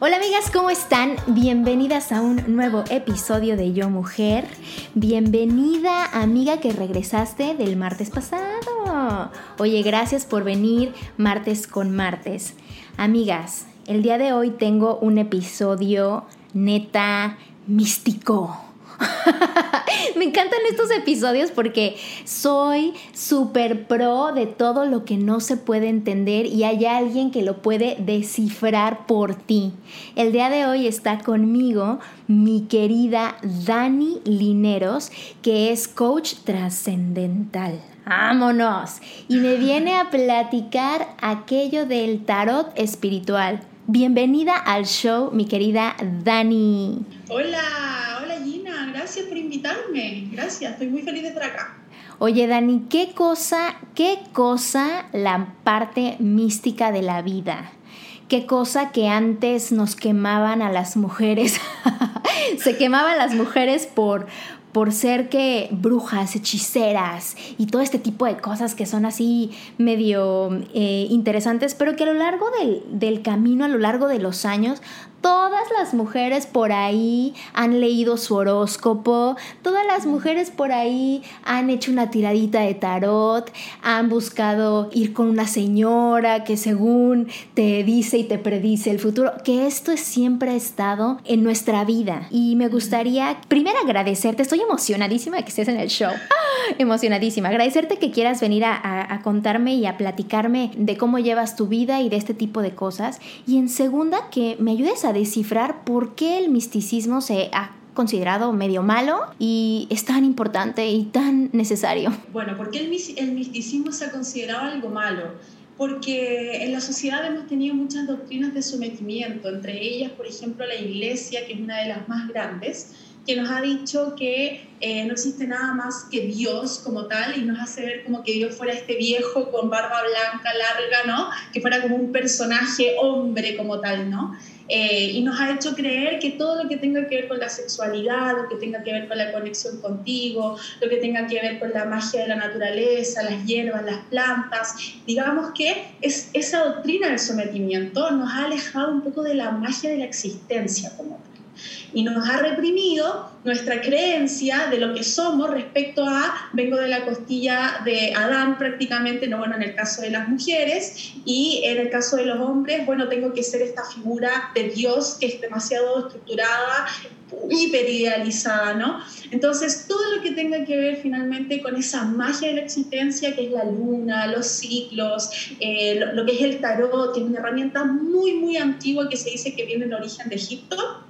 Hola amigas, ¿cómo están? Bienvenidas a un nuevo episodio de Yo Mujer. Bienvenida amiga que regresaste del martes pasado. Oye, gracias por venir martes con martes. Amigas, el día de hoy tengo un episodio neta místico. Me encantan estos episodios porque soy súper pro de todo lo que no se puede entender y hay alguien que lo puede descifrar por ti. El día de hoy está conmigo mi querida Dani Lineros, que es coach trascendental. ¡Vámonos! Y me viene a platicar aquello del tarot espiritual. Bienvenida al show, mi querida Dani. Hola, gracias por invitarme. Gracias, estoy muy feliz de estar acá. Oye, Dani, ¿qué cosa, qué cosa la parte mística de la vida? ¿Qué cosa que antes nos quemaban a las mujeres? Se quemaban las mujeres por por ser que brujas, hechiceras y todo este tipo de cosas que son así medio eh, interesantes, pero que a lo largo del, del camino, a lo largo de los años, Todas las mujeres por ahí han leído su horóscopo, todas las mujeres por ahí han hecho una tiradita de tarot, han buscado ir con una señora que según te dice y te predice el futuro, que esto siempre ha estado en nuestra vida. Y me gustaría primero agradecerte, estoy emocionadísima de que estés en el show, ¡Ah! emocionadísima, agradecerte que quieras venir a, a contarme y a platicarme de cómo llevas tu vida y de este tipo de cosas. Y en segunda, que me ayudes a descifrar por qué el misticismo se ha considerado medio malo y es tan importante y tan necesario. Bueno, ¿por qué el, misticismo se ha considerado algo malo? Porque en la sociedad hemos tenido muchas doctrinas de sometimiento, entre ellas, por ejemplo, la iglesia, que es una de las más grandes, que nos ha dicho que eh, no existe nada más que Dios como tal y nos hace ver como que Dios fuera este viejo con barba blanca larga, ¿no? Que fuera como un personaje hombre como tal, ¿no? Eh, y nos ha hecho creer que todo lo que tenga que ver con la sexualidad, lo que tenga que ver con la conexión contigo, lo que tenga que ver con la magia de la naturaleza, las hierbas, las plantas, digamos que es, esa doctrina del sometimiento nos ha alejado un poco de la magia de la existencia como tal y nos ha reprimido nuestra creencia de lo que somos respecto a vengo de la costilla de Adán prácticamente, no bueno, en el caso de las mujeres y en el caso de los hombres, bueno, tengo que ser esta figura de Dios que es demasiado estructurada, hiperidealizada, ¿no? Entonces, todo lo que tenga que ver finalmente con esa magia de la existencia, que es la luna, los ciclos, eh, lo, que es el tarot, que es una herramienta muy, muy antigua que se dice que viene del origen de Egipto,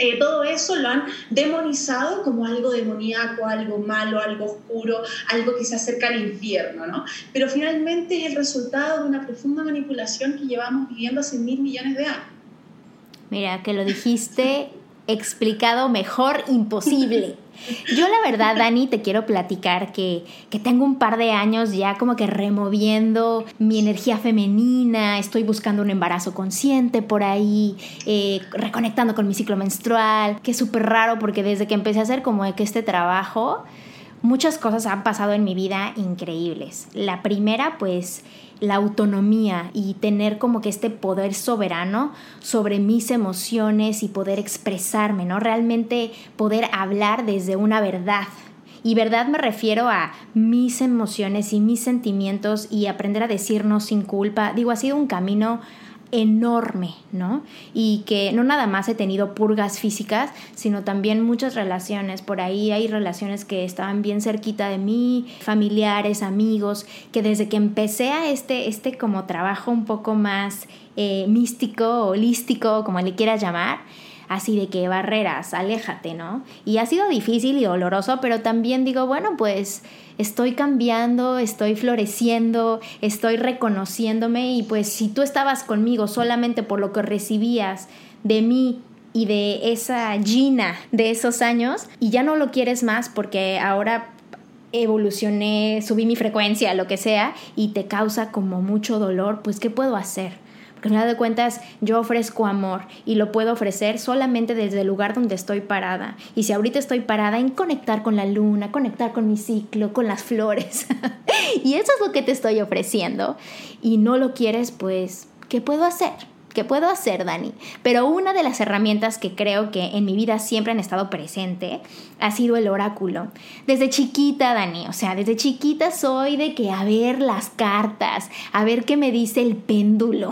eh, todo eso lo han demonizado como algo demoníaco, algo malo, algo oscuro, algo que se acerca al infierno, ¿no? Pero finalmente es el resultado de una profunda manipulación que llevamos viviendo hace mil millones de años. Mira, que lo dijiste explicado mejor imposible. Yo la verdad, Dani, te quiero platicar que, que, tengo un par de años ya como que removiendo mi energía femenina, estoy buscando un embarazo consciente por ahí, eh, reconectando con mi ciclo menstrual, que es súper raro porque desde que empecé a hacer como que este trabajo, muchas cosas han pasado en mi vida increíbles. La primera, pues la autonomía y tener como que este poder soberano sobre mis emociones y poder expresarme, ¿no? Realmente poder hablar desde una verdad Y verdad me refiero a mis emociones y mis sentimientos y aprender a decirnos sin culpa. Digo, ha sido un camino enorme, ¿no? Y que no nada más he tenido purgas físicas, sino también muchas relaciones. Por ahí hay relaciones que estaban bien cerquita de mí, familiares, amigos, que desde que empecé a este, este como trabajo un poco más eh, místico, holístico, como le quieras llamar, así de que barreras, aléjate, ¿no? Y ha sido difícil y doloroso, pero también digo, bueno, pues estoy cambiando, estoy floreciendo, estoy reconociéndome y pues si tú estabas conmigo solamente por lo que recibías de mí y de esa Gina de esos años y ya no lo quieres más porque ahora evolucioné, subí mi frecuencia, lo que sea, y te causa como mucho dolor, pues ¿qué puedo hacer? Al final de cuentas yo ofrezco amor y lo puedo ofrecer solamente desde el lugar donde estoy parada. Y si ahorita estoy parada en conectar con la luna, conectar con mi ciclo, con las flores. y eso es lo que te estoy ofreciendo. Y no lo quieres, pues, ¿qué puedo hacer? ¿Qué puedo hacer, Dani? Pero una de las herramientas que creo que en mi vida siempre han estado presente ha sido el oráculo. Desde chiquita, Dani, o sea, desde chiquita soy de que a ver las cartas, a ver qué me dice el péndulo.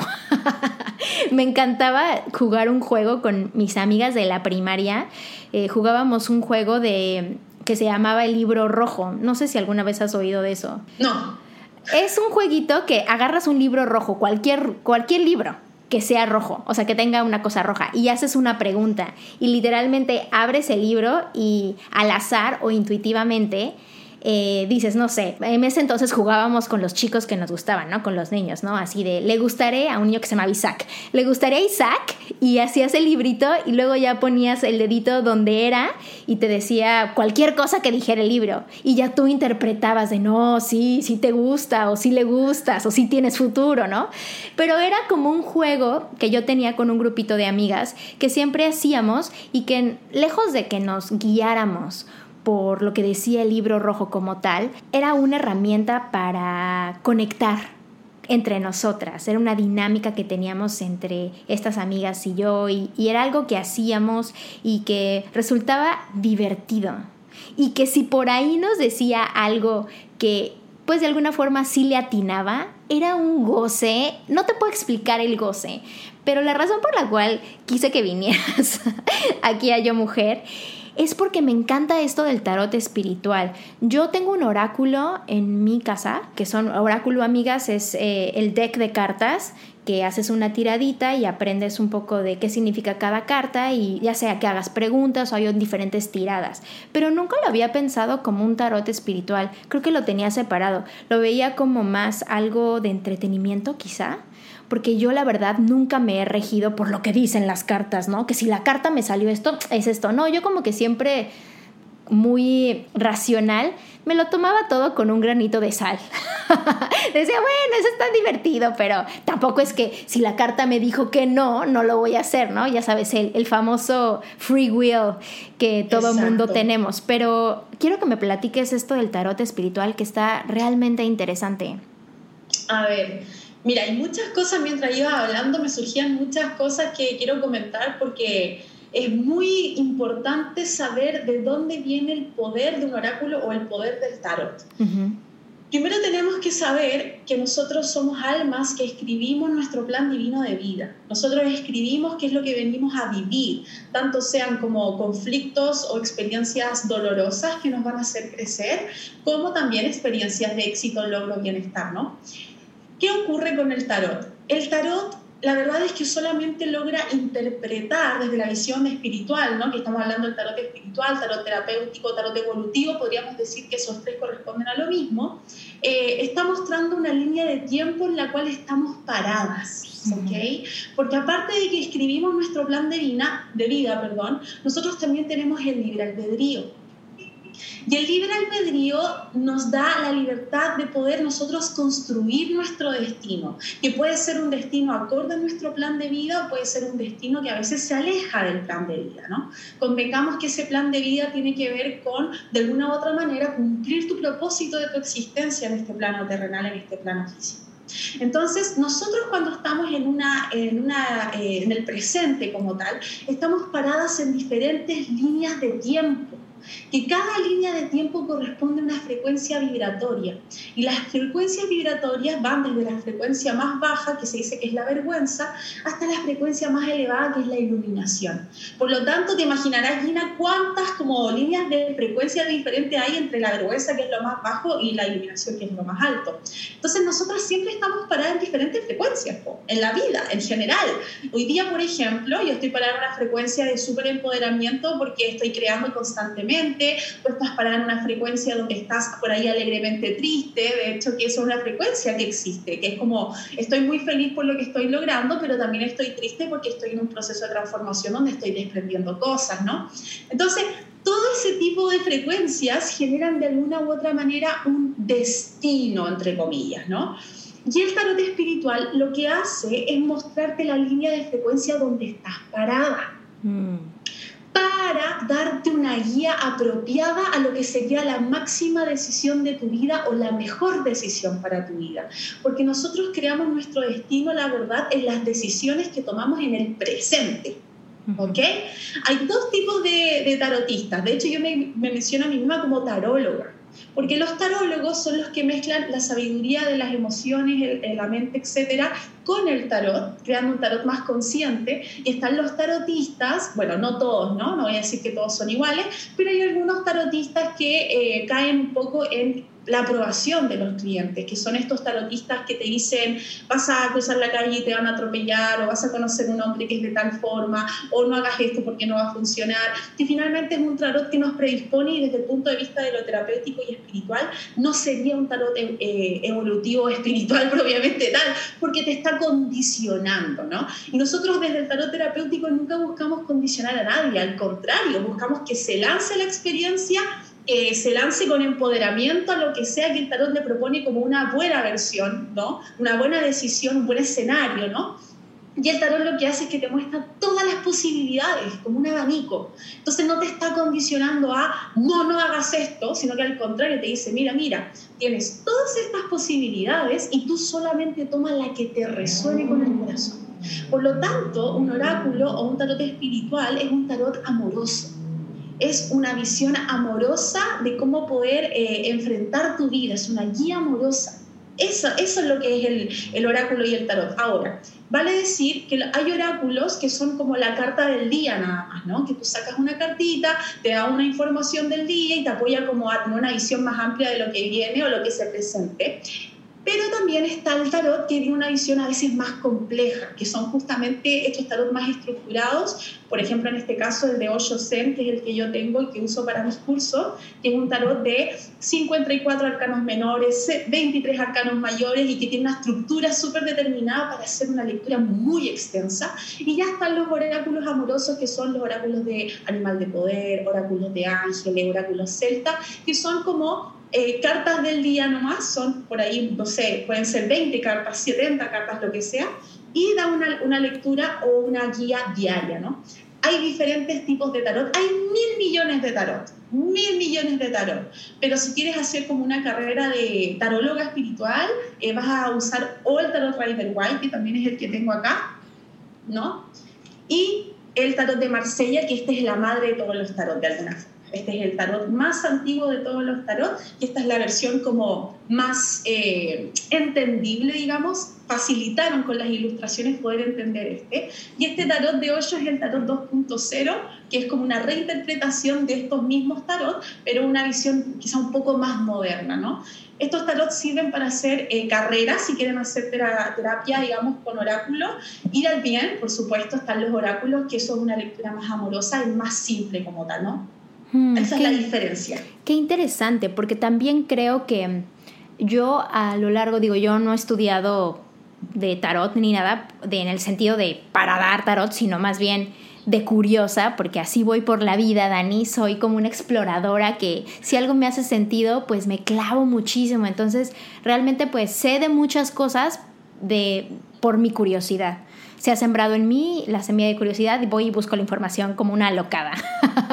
me encantaba jugar un juego con mis amigas de la primaria. Eh, jugábamos un juego de que se llamaba el libro rojo. No sé si alguna vez has oído de eso. No. Es un jueguito que agarras un libro rojo, cualquier, cualquier libro, que sea rojo, o sea, que tenga una cosa roja, y haces una pregunta, y literalmente abres el libro y al azar o intuitivamente eh, dices, no sé, en ese entonces jugábamos con los chicos que nos gustaban, ¿no? Con los niños, ¿no? Así de, le gustaré a un niño que se llama Isaac, le gustaría Isaac y hacías el librito y luego ya ponías el dedito donde era y te decía cualquier cosa que dijera el libro y ya tú interpretabas de, no, sí, sí te gusta o sí le gustas o sí tienes futuro, ¿no? Pero era como un juego que yo tenía con un grupito de amigas que siempre hacíamos y que lejos de que nos guiáramos, por lo que decía el libro rojo como tal, era una herramienta para conectar entre nosotras, era una dinámica que teníamos entre estas amigas y yo y, era algo que hacíamos y que resultaba divertido. Y que si por ahí nos decía algo que pues de alguna forma sí le atinaba, era un goce, no te puedo explicar el goce, pero la razón por la cual quise que vinieras aquí a Yo Mujer es porque me encanta esto del tarot espiritual. Yo tengo un oráculo en mi casa, que son oráculo amigas, es eh, el deck de cartas que haces una tiradita y aprendes un poco de qué significa cada carta y ya sea que hagas preguntas o hay diferentes tiradas. Pero nunca lo había pensado como un tarot espiritual, creo que lo tenía separado, lo veía como más algo de entretenimiento quizá porque yo la verdad nunca me he regido por lo que dicen las cartas, ¿no? Que si la carta me salió esto, es esto. No, yo como que siempre muy racional, me lo tomaba todo con un granito de sal. Decía, bueno, eso está divertido, pero tampoco es que si la carta me dijo que no, no lo voy a hacer, ¿no? Ya sabes, el, el famoso free will que todo mundo tenemos. Pero quiero que me platiques esto del tarot espiritual que está realmente interesante. A ver, Mira, hay muchas cosas, mientras ibas hablando me surgían muchas cosas que quiero comentar porque es muy importante saber de dónde viene el poder de un oráculo o el poder del tarot. Primero tenemos que saber que nosotros somos almas que escribimos nuestro plan divino de vida. Nosotros escribimos qué es lo que venimos a vivir, tanto sean como conflictos o experiencias dolorosas que nos van a hacer crecer, como también experiencias de éxito, logro, bienestar, ¿no? ¿Qué ocurre con el tarot? El tarot, la verdad es que solamente logra interpretar desde la visión espiritual, ¿no? que estamos hablando del tarot espiritual, tarot terapéutico, tarot evolutivo, podríamos decir que esos tres corresponden a lo mismo, eh, está mostrando una línea de tiempo en la cual estamos paradas. ¿ok? Porque aparte de que escribimos nuestro plan de vida, de vida perdón, nosotros también tenemos el libre albedrío. Y el libre albedrío nos da la libertad de poder nosotros construir nuestro destino, que puede ser un destino acorde a nuestro plan de vida o puede ser un destino que a veces se aleja del plan de vida, ¿no? Convengamos que ese plan de vida tiene que ver con, de alguna u otra manera, cumplir tu propósito de tu existencia en este plano terrenal, en este plano físico. Entonces, nosotros cuando estamos en, una, en, una, eh, en el presente como tal, estamos paradas en diferentes líneas de tiempo. Que cada línea de tiempo corresponde a una frecuencia vibratoria y las frecuencias vibratorias van desde la frecuencia más baja, que se dice que es la vergüenza, hasta la frecuencia más elevada, que es la iluminación. Por lo tanto, te imaginarás, Gina, cuántas como líneas de frecuencia diferentes hay entre la vergüenza, que es lo más bajo, y la iluminación, que es lo más alto. Entonces, nosotros siempre estamos paradas en diferentes frecuencias, en la vida, en general. Hoy día, por ejemplo, yo estoy parada en una frecuencia de súper empoderamiento porque estoy creando constantemente, tú estás parada en una frecuencia donde estás por ahí alegremente triste, de hecho que eso es una frecuencia que existe, que es como estoy muy feliz por lo que estoy logrando, pero también estoy triste porque estoy en un proceso de transformación donde estoy desprendiendo cosas, ¿no? Entonces, todo ese tipo de frecuencias generan de alguna u otra manera un destino, entre comillas, ¿no? Y el tarot espiritual lo que hace es mostrarte la línea de frecuencia donde estás parada. Mm. Para darte una guía apropiada a lo que sería la máxima decisión de tu vida o la mejor decisión para tu vida. Porque nosotros creamos nuestro destino, la verdad, en las decisiones que tomamos en el presente. ¿Ok? Hay dos tipos de, tarotistas. De hecho, yo me, me menciono a mí misma como taróloga. Porque los tarólogos son los que mezclan la sabiduría de las emociones, la mente, etcétera, con el tarot, creando un tarot más consciente. Y están los tarotistas, bueno, no todos, ¿no? No voy a decir que todos son iguales, pero hay algunos tarotistas que eh, caen un poco en la aprobación de los clientes, que son estos tarotistas que te dicen vas a cruzar la calle y te van a atropellar, o vas a conocer un hombre que es de tal forma, o no hagas esto porque no va a funcionar, que finalmente es un tarot que nos predispone y desde el punto de vista de lo terapéutico y espiritual no sería un tarot eh, evolutivo espiritual propiamente tal, porque te está condicionando, ¿no? Y nosotros desde el tarot terapéutico nunca buscamos condicionar a nadie, al contrario, buscamos que se lance la experiencia se lance con empoderamiento a lo que sea que el tarot le propone como una buena versión, ¿no? Una buena decisión, un buen escenario, ¿no? Y el tarot lo que hace es que te muestra todas las posibilidades, como un abanico. Entonces no te está condicionando a, no, no hagas esto, sino que al contrario te dice, mira, mira, tienes todas estas posibilidades y tú solamente toma la que te resuene con el corazón. Por lo tanto, un oráculo o un tarot espiritual es un tarot amoroso es una visión amorosa de cómo poder eh, enfrentar tu vida, es una guía amorosa. Eso, eso es lo que es el, el, oráculo y el tarot. Ahora, vale decir que hay oráculos que son como la carta del día nada más, ¿no? Que tú sacas una cartita, te da una información del día y te apoya como a una visión más amplia de lo que viene o lo que se presente. Pero también está el tarot que tiene una visión a veces más compleja, que son justamente estos tarot más estructurados. Por ejemplo, en este caso el de Osho Zen, que es el que yo tengo y que uso para mis cursos, que es un tarot de 54 arcanos menores, 23 arcanos mayores y que tiene una estructura súper determinada para hacer una lectura muy extensa. Y ya están los oráculos amorosos, que son los oráculos de animal de poder, oráculos de ángeles, oráculos celta, que son como eh, cartas del día nomás, son por ahí, no sé, pueden ser 20 cartas, 70 cartas, lo que sea, y da una, una lectura o una guía diaria, ¿no? Hay diferentes tipos de tarot, hay mil millones de tarot, mil millones de tarot, pero si quieres hacer como una carrera de taróloga espiritual, eh, vas a usar o el tarot Rider White, que también es el que tengo acá, ¿no? Y el tarot de Marsella, que este es la madre de todos los tarot de alguna forma. Este es el tarot más antiguo de todos los tarot y esta es la versión como más eh, entendible, digamos. Facilitaron con las ilustraciones poder entender este. Y este tarot de hoyo es el tarot 2.0, que es como una reinterpretación de estos mismos tarot, pero una visión quizá un poco más moderna, ¿no? Estos tarot sirven para hacer eh, carreras, si quieren hacer terapia, digamos, con oráculos. Ir al bien, por supuesto, están los oráculos, que son una lectura más amorosa y más simple como tal, ¿no? Hmm, Esa es la diferencia. Qué interesante, porque también creo que yo a lo largo, digo, yo no he estudiado de tarot ni nada de, en el sentido de para dar tarot, sino más bien de curiosa, porque así voy por la vida, Dani, soy como una exploradora que si algo me hace sentido, pues me clavo muchísimo. Entonces, realmente pues sé de muchas cosas de por mi curiosidad se ha sembrado en mí la semilla de curiosidad y voy y busco la información como una locada.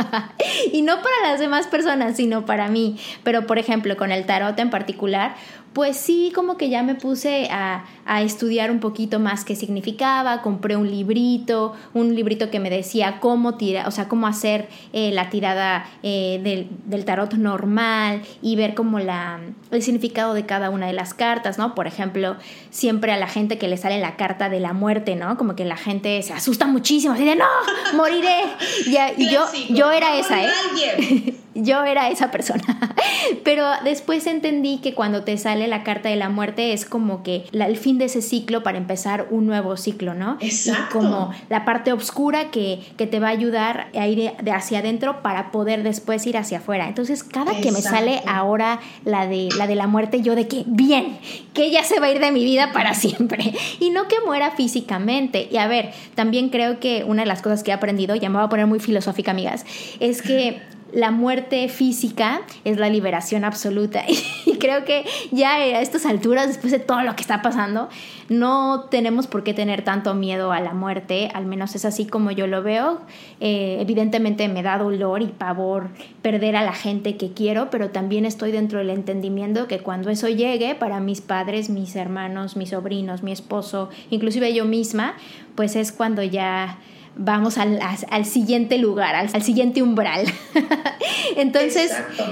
y no para las demás personas, sino para mí. Pero, por ejemplo, con el tarot en particular, pues sí, como que ya me puse a, estudiar un poquito más qué significaba, compré un librito, un librito que me decía cómo tirar, o sea, cómo hacer eh, la tirada eh, del, del, tarot normal y ver como la, el significado de cada una de las cartas, ¿no? Por ejemplo, siempre a la gente que le sale la carta de la muerte, ¿no? Como que la gente se asusta muchísimo, así de, no, moriré. Y, yo, yo era esa, ¿eh? yo era esa persona. Pero después entendí que cuando te sale la carta de la muerte es como que el fin de ese ciclo para empezar un nuevo ciclo, ¿no? Exacto. como la parte oscura que, que, te va a ayudar a ir de hacia adentro para poder después ir hacia afuera. Entonces, cada que me sale ahora la de, la de la muerte, yo de que, bien, que ella se va a ir de mi vida para siempre. Y no que muera físicamente. Y a ver, también creo que una de las cosas que he aprendido, ya me voy a poner muy filosófica, amigas, es que la muerte física es la liberación absoluta. Y creo que ya a estas alturas, después de todo lo que está pasando, no tenemos por qué tener tanto miedo a la muerte, al menos es así como yo lo veo. Eh, evidentemente me da dolor y pavor perder a la gente que quiero, pero también estoy dentro del entendimiento que cuando eso llegue, para mis padres, mis hermanos, mis sobrinos, mi esposo, inclusive yo misma, pues es cuando ya vamos al, siguiente lugar, al, siguiente umbral. Entonces,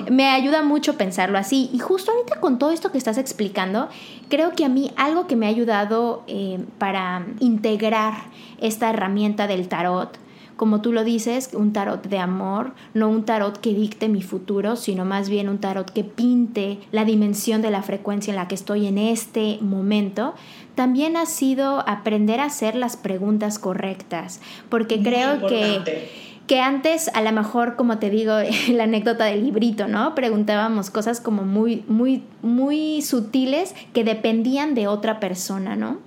me ayuda mucho pensarlo así. Y justo ahorita con todo esto que estás explicando, creo que a mí algo que me ha ayudado eh, para integrar esta herramienta del tarot como tú lo dices, un tarot de amor, no un tarot que dicte mi futuro, sino más bien un tarot que pinte la dimensión de la frecuencia en la que estoy en este momento, también ha sido aprender a hacer las preguntas correctas, porque creo que que antes a lo mejor como te digo la anécdota del librito no preguntábamos cosas como muy muy muy sutiles que dependían de otra persona no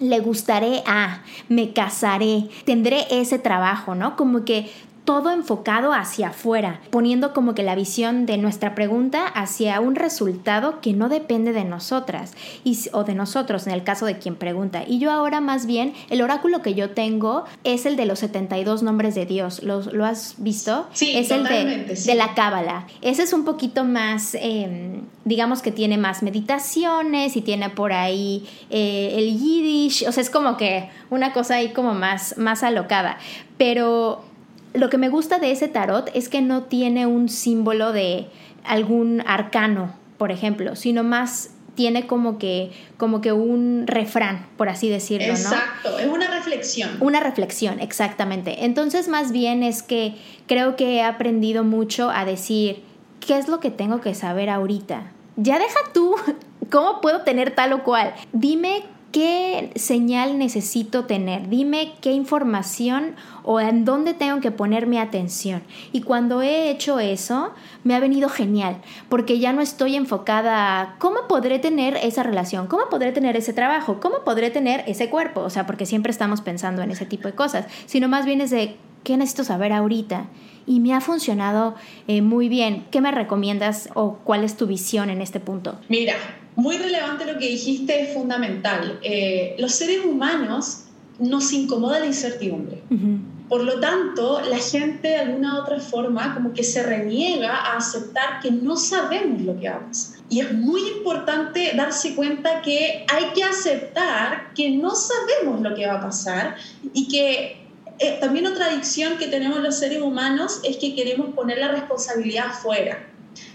le gustaré a, me casaré, tendré ese trabajo, ¿no? Como que todo enfocado hacia afuera, poniendo como que la visión de nuestra pregunta hacia un resultado que no depende de nosotras y, o de nosotros en el caso de quien pregunta. Y yo ahora más bien, el oráculo que yo tengo es el de los 72 nombres de Dios. ¿Lo, lo has visto? Sí, es el de, de, la Cábala. Ese es un poquito más, em, digamos que tiene más meditaciones y tiene por ahí eh, el yiddish, o sea, es como que una cosa ahí como más, más alocada. Pero lo que me gusta de ese tarot es que no tiene un símbolo de algún arcano, por ejemplo, sino más tiene como que, como que un refrán, por así decirlo, Exacto, es una reflexión. Una reflexión, exactamente. Entonces, más bien es que creo que he aprendido mucho a decir, ¿qué es lo que tengo que saber ahorita? Ya deja tú, ¿cómo puedo tener tal o cual? Dime qué señal necesito tener, dime qué información o en dónde tengo que poner mi atención. Y cuando he hecho eso, me ha venido genial, porque ya no estoy enfocada a cómo podré tener esa relación, cómo podré tener ese trabajo, cómo podré tener ese cuerpo, o sea, porque siempre estamos pensando en ese tipo de cosas, sino más bien es de qué necesito saber ahorita. Y me ha funcionado eh, muy bien. ¿Qué me recomiendas o cuál es tu visión en este punto? Mira, muy relevante lo que dijiste, es fundamental. Eh, los seres humanos nos incomoda la incertidumbre. Por lo tanto, la gente de alguna u otra forma como que se reniega a aceptar que no sabemos lo que vamos. Y es muy importante darse cuenta que hay que aceptar que no sabemos lo que va a pasar y que eh, también otra adicción que tenemos los seres humanos es que queremos poner la responsabilidad afuera.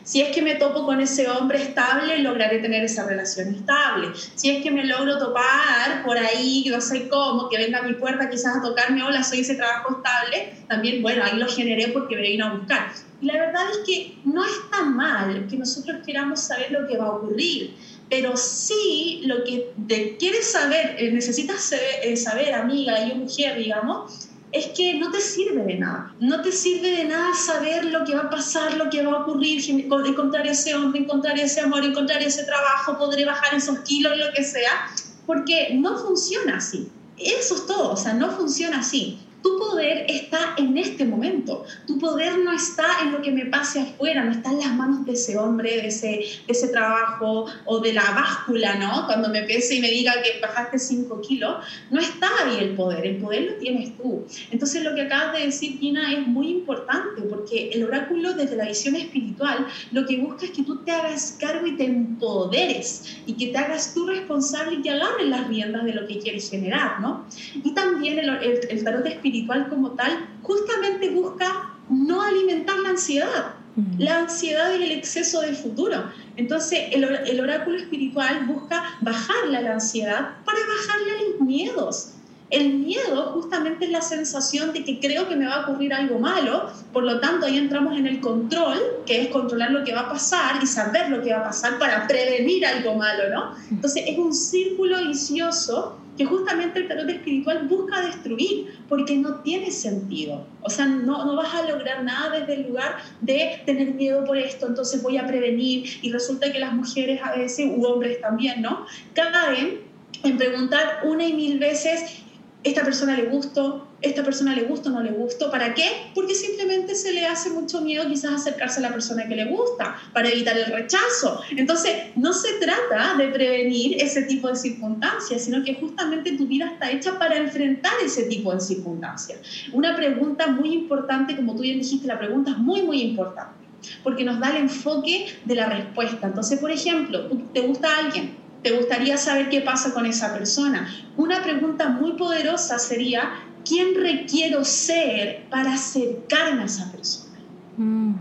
Si es que me topo con ese hombre estable, lograré tener esa relación estable. Si es que me logro topar por ahí, no sé cómo, que venga a mi puerta quizás a tocarme, hola, soy ese trabajo estable, también, bueno, ahí lo generé porque me vino a buscar. Y la verdad es que no está mal que nosotros queramos saber lo que va a ocurrir, pero sí lo que quieres saber, eh, necesitas eh, saber, amiga y mujer, digamos, es que no te sirve de nada. No te sirve de nada saber lo que va a pasar, lo que va a ocurrir, encontrar ese hombre, encontrar ese amor, encontrar ese trabajo, podré bajar esos kilos, lo que sea, porque no funciona así. Eso es todo, o sea, no funciona así. Tu poder está en este momento. Tu poder no está en lo que me pase afuera, no está en las manos de ese hombre, de ese, de ese trabajo o de la báscula, ¿no? Cuando me pese y me diga que bajaste 5 kilos, no está ahí el poder, el poder lo tienes tú. Entonces lo que acabas de decir, Tina, es muy importante porque el oráculo desde la visión espiritual lo que busca es que tú te hagas cargo y te empoderes y que te hagas tú responsable y que agarres las riendas de lo que quieres generar, ¿no? Y también el, el tarot espiritual como tal justamente busca no alimentar la ansiedad. La ansiedad y el exceso del futuro. Entonces, el, el oráculo espiritual busca bajarle a la ansiedad para bajarle a los miedos. El miedo justamente es la sensación de que creo que me va a ocurrir algo malo, por lo tanto ahí entramos en el control, que es controlar lo que va a pasar y saber lo que va a pasar para prevenir algo malo, ¿no? Entonces es un círculo vicioso que justamente el tarot espiritual busca destruir, porque no tiene sentido. O sea, no, no vas a lograr nada desde el lugar de tener miedo por esto, entonces voy a prevenir, y resulta que las mujeres a veces, u hombres también, ¿no? Vez en preguntar una y mil veces esta persona le gustó, esta persona le gusta o no le gustó. ¿Para qué? Porque simplemente se le hace mucho miedo quizás acercarse a la persona que le gusta, para evitar el rechazo. Entonces, no se trata de prevenir ese tipo de circunstancias, sino que justamente tu vida está hecha para enfrentar ese tipo de circunstancias. Una pregunta muy importante, como tú bien dijiste, la pregunta es muy, muy importante, porque nos da el enfoque de la respuesta. Entonces, por ejemplo, ¿te gusta alguien? ¿Te gustaría saber qué pasa con esa persona? Una pregunta muy poderosa sería, ¿quién requiero ser para acercarme a esa persona? Mm.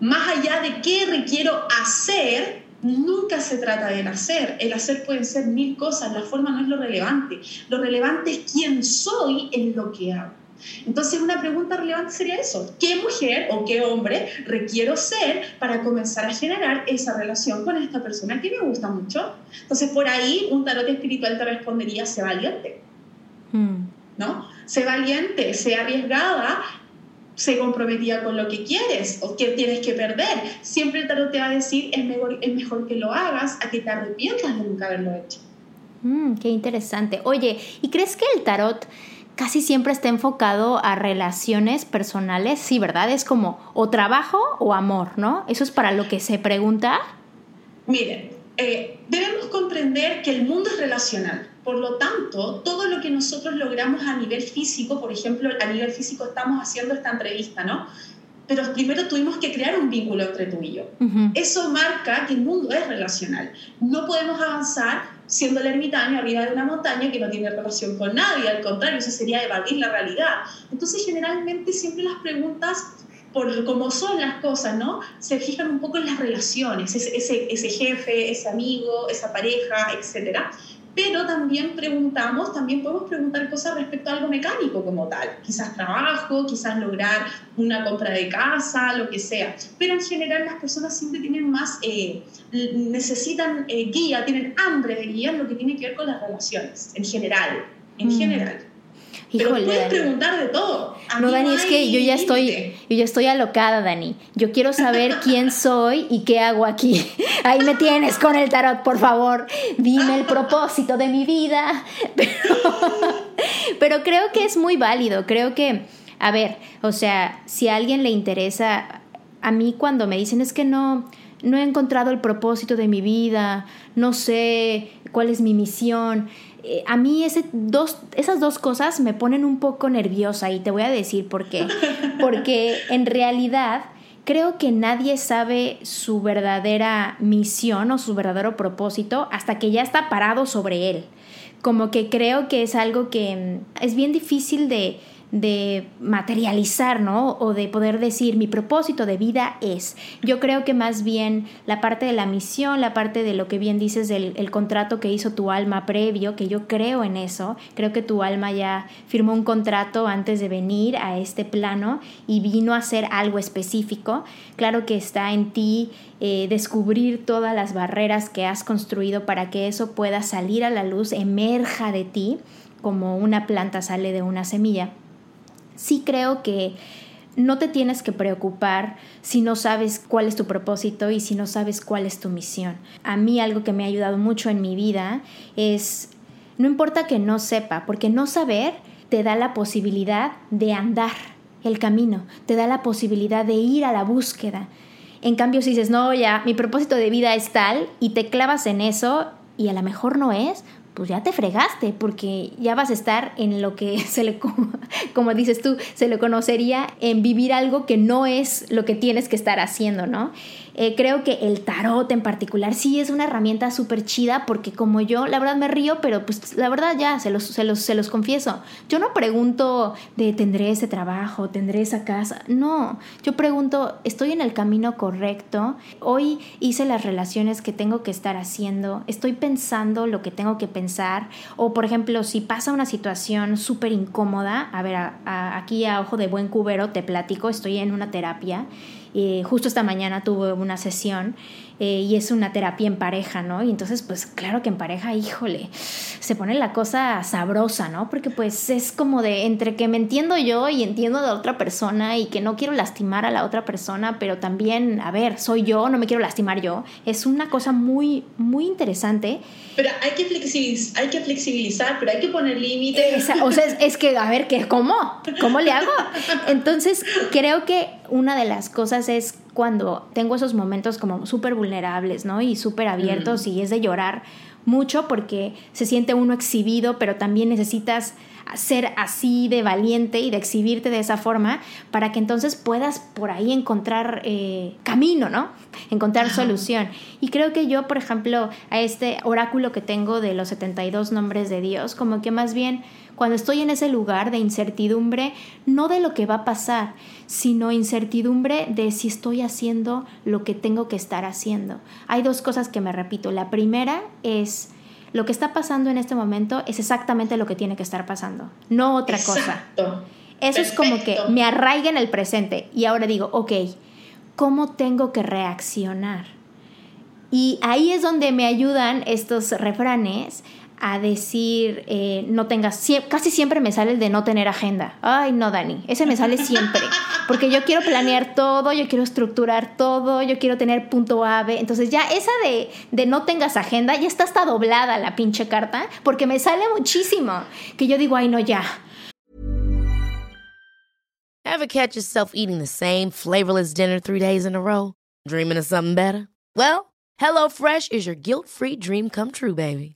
Más allá de qué requiero hacer, nunca se trata del hacer. El hacer pueden ser mil cosas, la forma no es lo relevante. Lo relevante es quién soy en lo que hago. Entonces una pregunta relevante sería eso, ¿qué mujer o qué hombre requiero ser para comenzar a generar esa relación con esta persona que me gusta mucho? Entonces por ahí un tarot espiritual te respondería, sé valiente, hmm. ¿no? Sé valiente, sé arriesgada, sé comprometida con lo que quieres o que tienes que perder. Siempre el tarot te va a decir, es mejor, es mejor que lo hagas a que te arrepientas de nunca haberlo hecho. Hmm, qué interesante. Oye, ¿y crees que el tarot casi siempre está enfocado a relaciones personales, sí, ¿verdad? Es como o trabajo o amor, ¿no? Eso es para lo que se pregunta. Miren, eh, debemos comprender que el mundo es relacional. Por lo tanto, todo lo que nosotros logramos a nivel físico, por ejemplo, a nivel físico estamos haciendo esta entrevista, ¿no? Pero primero tuvimos que crear un vínculo entre tú y yo. Eso marca que el mundo es relacional. No podemos avanzar siendo el ermitaño arriba de una montaña que no tiene relación con nadie, al contrario, eso sería evadir la realidad. Entonces, generalmente siempre las preguntas, por cómo son las cosas, ¿no? Se fijan un poco en las relaciones, ese, ese, jefe, ese amigo, esa pareja, etcétera pero también preguntamos, también podemos preguntar cosas respecto a algo mecánico como tal, quizás trabajo, quizás lograr una compra de casa, lo que sea, pero en general las personas siempre tienen más, eh, necesitan eh, guía, tienen hambre de guía en lo que tiene que ver con las relaciones, en general, en mm. general. Pero puedes preguntar de todo. no, Dani, es que yo ya estoy, yo ya estoy alocada, Dani. Yo quiero saber quién soy y qué hago aquí. Ahí me tienes con el tarot, por favor. Dime el propósito de mi vida. Pero, creo que es muy válido. Creo que, a ver, o sea, si a alguien le interesa, a mí cuando me dicen es que no, no he encontrado el propósito de mi vida, no sé cuál es mi misión. Eh, a mí ese dos, esas dos cosas me ponen un poco nerviosa y te voy a decir por qué. Porque en realidad creo que nadie sabe su verdadera misión o su verdadero propósito hasta que ya está parado sobre él. Como que creo que es algo que mm, es bien difícil de, de materializar, ¿no? O de poder decir, mi propósito de vida es. Yo creo que más bien la parte de la misión, la parte de lo que bien dices del el contrato que hizo tu alma previo, que yo creo en eso, creo que tu alma ya firmó un contrato antes de venir a este plano y vino a hacer algo específico. Claro que está en ti eh, descubrir todas las barreras que has construido para que eso pueda salir a la luz, emerja de ti como una planta sale de una semilla sí creo que no te tienes que preocupar si no sabes cuál es tu propósito y si no sabes cuál es tu misión. A mí algo que me ha ayudado mucho en mi vida es, no importa que no sepa, porque no saber te da la posibilidad de andar el camino, te da la posibilidad de ir a la búsqueda. En cambio, si dices, no, ya, mi propósito de vida es tal y te clavas en eso y a lo mejor no es, pues ya te fregaste, porque ya vas a estar en lo que se le, como dices tú, se le conocería en vivir algo que no es lo que tienes que estar haciendo, ¿no? Eh, creo que el tarot en particular sí es una herramienta súper chida porque como yo, la verdad me río, pero pues la verdad ya, se los, se los, se los confieso. Yo no pregunto de tendré ese trabajo, tendré esa casa. No, yo pregunto, ¿estoy en el camino correcto? Hoy hice las relaciones que tengo que estar haciendo, estoy pensando lo que tengo que pensar. O por ejemplo, si pasa una situación súper incómoda, a ver, aquí a ojo de buen cubero te platico, estoy en una terapia eh, justo esta mañana tuve una sesión eh, y es una terapia en pareja, ¿no? Y entonces, pues claro que en pareja, híjole, se pone la cosa sabrosa, ¿no? Porque pues es como de entre que me entiendo yo y entiendo de otra persona y que no quiero lastimar a la otra persona, pero también, a ver, soy yo, no me quiero lastimar yo. Es una cosa muy, muy interesante. Pero hay que flexibilizar, hay que flexibilizar pero hay que poner límites. O sea, es, es que, a ver, ¿qué, ¿cómo? ¿Cómo le hago? Entonces, creo que una de las cosas es cuando tengo esos momentos como súper vulnerables, ¿no? Y súper abiertos y es de llorar mucho porque se siente uno exhibido, pero también necesitas ser así de valiente y de exhibirte de esa forma para que entonces puedas por ahí encontrar eh, camino, ¿no? Encontrar solución. Y creo que yo, por ejemplo, a este oráculo que tengo de los 72 nombres de Dios, como que más bien cuando estoy en ese lugar de incertidumbre, no de lo que va a pasar, sino incertidumbre de si estoy haciendo lo que tengo que estar haciendo. Hay dos cosas que me repito. La primera es lo que está pasando en este momento es exactamente lo que tiene que estar pasando, no otra cosa. Eso es como que me arraiga en el presente y ahora digo, ok, ¿cómo tengo que reaccionar? Y ahí es donde me ayudan estos refranes a decir, eh, no tengas, casi siempre me sale el de no tener agenda. Ay, no, Dani, ese me sale siempre. Porque yo quiero planear todo, yo quiero estructurar todo, yo quiero tener punto A. Entonces ya esa de, de no tengas agenda, ya está hasta doblada la pinche carta, porque me sale muchísimo. Que yo digo, ay, no, ya. Ever catch yourself eating the same flavorless dinner three days in a row? Dreaming of something better? Well, HelloFresh is your guilt-free dream come true, baby.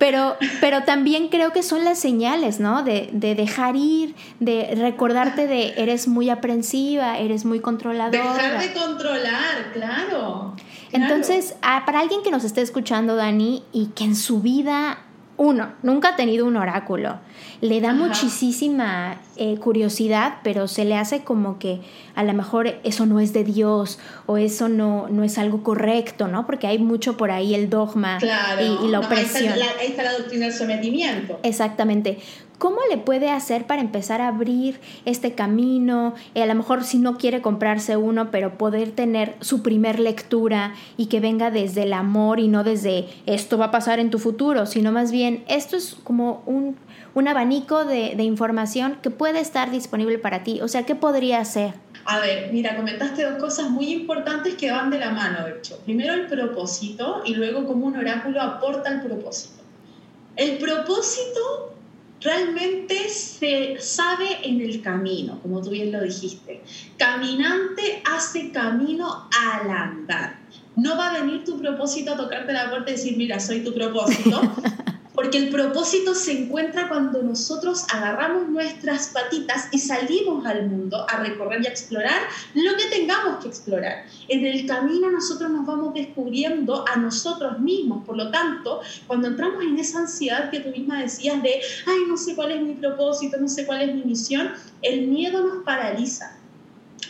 Pero, pero también creo que son las señales, ¿no? De, de, dejar ir, de recordarte de eres muy aprensiva, eres muy controladora. Dejar de controlar, claro. Entonces, ah, para alguien que nos esté escuchando, Dani, y que en su vida, uno, nunca ha tenido un oráculo, le da muchísima eh, curiosidad, pero se le hace como que a lo mejor eso no es de Dios o eso no, no es algo correcto, ¿no? Porque hay mucho por ahí el dogma y, la opresión. ahí, está la, doctrina del sometimiento. Exactamente. ¿Cómo le puede hacer para empezar a abrir este camino? Eh, a lo mejor si no quiere comprarse uno, pero poder tener su primer lectura y que venga desde el amor y no desde esto va a pasar en tu futuro, sino más bien esto es como un un abanico de, información que puede estar disponible para ti. O sea, ¿qué podría ser? A ver, mira, comentaste dos cosas muy importantes que van de la mano, de hecho. Primero el propósito y luego cómo un oráculo aporta el propósito. El propósito realmente se sabe en el camino, como tú bien lo dijiste. Caminante hace camino al andar. No va a venir tu propósito a tocarte la puerta y decir, mira, soy tu propósito, Porque el propósito se encuentra cuando nosotros agarramos nuestras patitas y salimos al mundo a recorrer y a explorar lo que tengamos que explorar. En el camino nosotros nos vamos descubriendo a nosotros mismos. Por lo tanto, cuando entramos en esa ansiedad que tú misma decías de, ay, no sé cuál es mi propósito, no sé cuál es mi misión, el miedo nos paraliza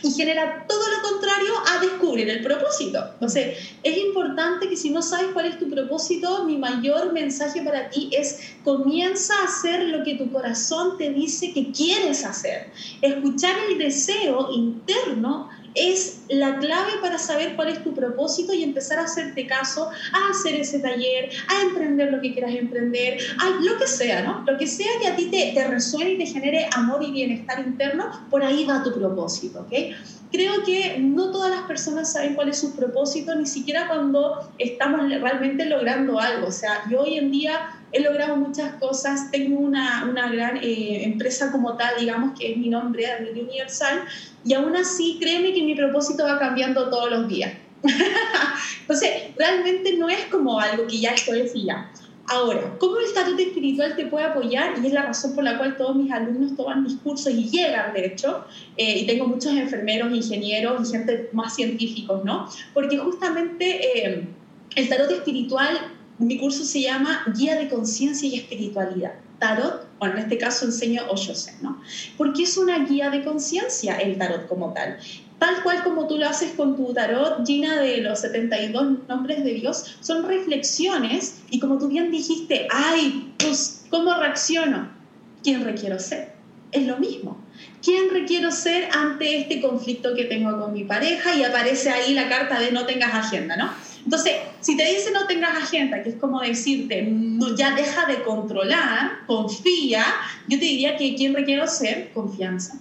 y genera todo lo contrario a descubrir el propósito. Entonces, es importante que si no sabes cuál es tu propósito, mi mayor mensaje para ti es comienza a hacer lo que tu corazón te dice que quieres hacer. Escuchar el deseo interno es la clave para saber cuál es tu propósito y empezar a hacerte caso, a hacer ese taller, a emprender lo que quieras emprender, a lo que sea, ¿no? Lo que sea que a ti te, te resuene y te genere amor y bienestar interno, por ahí va tu propósito, ¿ok? Creo que no todas las personas saben cuál es su propósito, ni siquiera cuando estamos realmente logrando algo. O sea, yo hoy en día he logrado muchas cosas, tengo una, una gran eh, empresa como tal, digamos, que es mi nombre, Admir Universal, y aún así créeme que mi propósito va cambiando todos los días. Entonces, realmente no es como algo que ya estoy ya. Ahora, ¿cómo el tarot espiritual te puede apoyar? Y es la razón por la cual todos mis alumnos toman mis cursos y llegan, de hecho, eh, y tengo muchos enfermeros, ingenieros y gente más científicos, ¿no? Porque justamente eh, el tarot espiritual mi curso se llama Guía de Conciencia y Espiritualidad. Tarot, bueno, en este caso enseño Oshose, ¿no? Porque es una guía de conciencia el tarot como tal. Tal cual como tú lo haces con tu tarot, Gina, de los 72 nombres de Dios, son reflexiones y como tú bien dijiste, ay, pues, ¿cómo reacciono? ¿Quién requiero ser? Es lo mismo. ¿Quién requiero ser ante este conflicto que tengo con mi pareja? Y aparece ahí la carta de no tengas agenda, ¿no? Entonces, si te dice no tengas agenda, que es como decirte, no, ya deja de controlar, confía, yo te diría que ¿quién requiero ser? Confianza.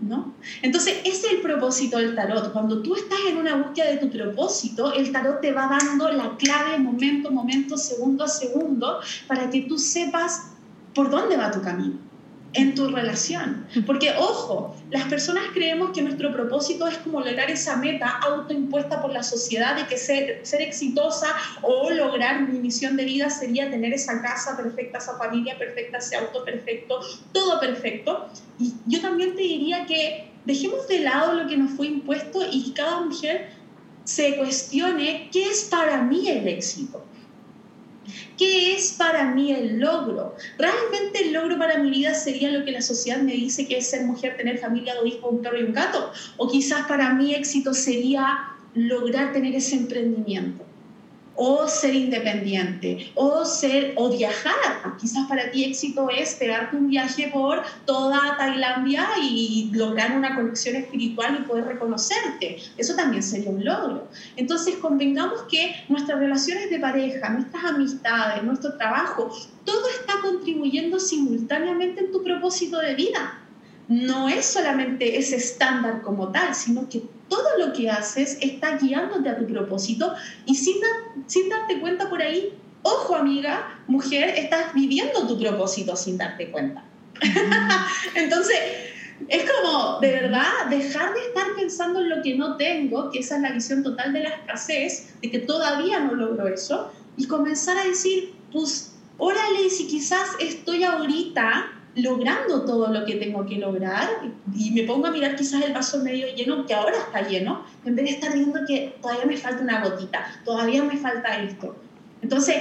¿No? Entonces, ese es el propósito del tarot. Cuando tú estás en una búsqueda de tu propósito, el tarot te va dando la clave momento, momento, segundo a segundo, para que tú sepas por dónde va tu camino en tu relación. Porque, ojo, las personas creemos que nuestro propósito es como lograr esa meta autoimpuesta por la sociedad de que ser, ser exitosa o lograr mi misión de vida sería tener esa casa perfecta, esa familia perfecta, ese auto perfecto, todo perfecto. Y yo también te diría que dejemos de lado lo que nos fue impuesto y cada mujer se cuestione qué es para mí el éxito. ¿Qué es para mí el logro? ¿Realmente el logro para mi vida sería lo que la sociedad me dice que es ser mujer, tener familia, dos hijos, un perro y un gato? ¿O quizás para mí éxito sería lograr tener ese emprendimiento? O ser independiente, o ser o viajar. Quizás para ti éxito es pegarte un viaje por toda Tailandia y lograr una conexión espiritual y poder reconocerte. Eso también sería un logro. Entonces, convengamos que nuestras relaciones de pareja, nuestras amistades, nuestro trabajo, todo está contribuyendo simultáneamente en tu propósito de vida no es solamente ese estándar como tal, sino que todo lo que haces está guiándote a tu propósito y sin, sin darte cuenta por ahí, ojo amiga, mujer, estás viviendo tu propósito sin darte cuenta. Entonces, es como, de verdad, dejar de estar pensando en lo que no tengo, que esa es la visión total de la escasez, de que todavía no logro eso, y comenzar a decir, pues, órale, si quizás estoy ahorita logrando todo lo que tengo que lograr y me pongo a mirar quizás el vaso medio lleno, que ahora está lleno, en vez de estar viendo que todavía me falta una gotita, todavía me falta esto. Entonces,